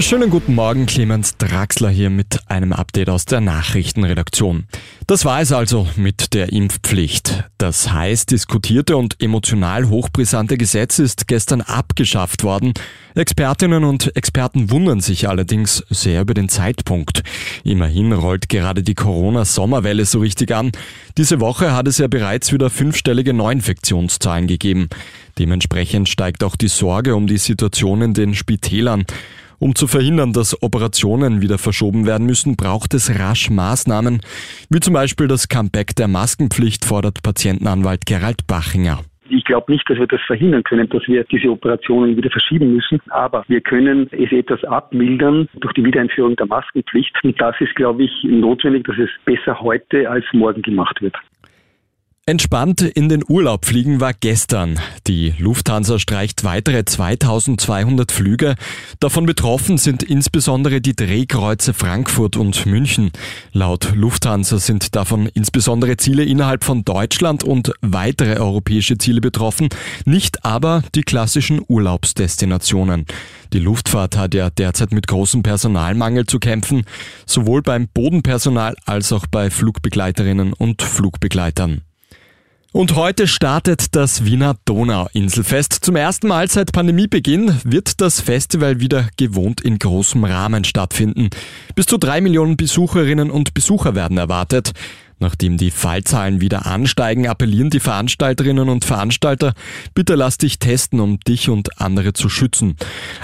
Schönen guten Morgen, Clemens Draxler hier mit einem Update aus der Nachrichtenredaktion. Das war es also mit der Impfpflicht. Das heiß diskutierte und emotional hochbrisante Gesetz ist gestern abgeschafft worden. Expertinnen und Experten wundern sich allerdings sehr über den Zeitpunkt. Immerhin rollt gerade die Corona-Sommerwelle so richtig an. Diese Woche hat es ja bereits wieder fünfstellige Neuinfektionszahlen gegeben. Dementsprechend steigt auch die Sorge um die Situation in den Spitälern. Um zu verhindern, dass Operationen wieder verschoben werden müssen, braucht es rasch Maßnahmen, wie zum Beispiel das Comeback der Maskenpflicht, fordert Patientenanwalt Gerald Bachinger. Ich glaube nicht, dass wir das verhindern können, dass wir diese Operationen wieder verschieben müssen. Aber wir können es etwas abmildern durch die Wiedereinführung der Maskenpflicht. Und das ist, glaube ich, notwendig, dass es besser heute als morgen gemacht wird. Entspannt in den Urlaub fliegen war gestern. Die Lufthansa streicht weitere 2200 Flüge. Davon betroffen sind insbesondere die Drehkreuze Frankfurt und München. Laut Lufthansa sind davon insbesondere Ziele innerhalb von Deutschland und weitere europäische Ziele betroffen, nicht aber die klassischen Urlaubsdestinationen. Die Luftfahrt hat ja derzeit mit großem Personalmangel zu kämpfen, sowohl beim Bodenpersonal als auch bei Flugbegleiterinnen und Flugbegleitern. Und heute startet das Wiener Donauinselfest. Zum ersten Mal seit Pandemiebeginn wird das Festival wieder gewohnt in großem Rahmen stattfinden. Bis zu drei Millionen Besucherinnen und Besucher werden erwartet. Nachdem die Fallzahlen wieder ansteigen, appellieren die Veranstalterinnen und Veranstalter, bitte lass dich testen, um dich und andere zu schützen.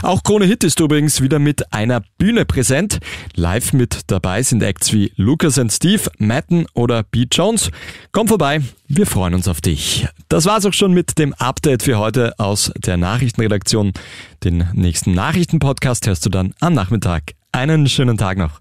Auch Krone Hit ist übrigens wieder mit einer Bühne präsent. Live mit dabei sind Acts wie Lucas and Steve, Matten oder Pete Jones. Komm vorbei, wir freuen uns auf dich. Das war's auch schon mit dem Update für heute aus der Nachrichtenredaktion. Den nächsten Nachrichtenpodcast hörst du dann am Nachmittag. Einen schönen Tag noch.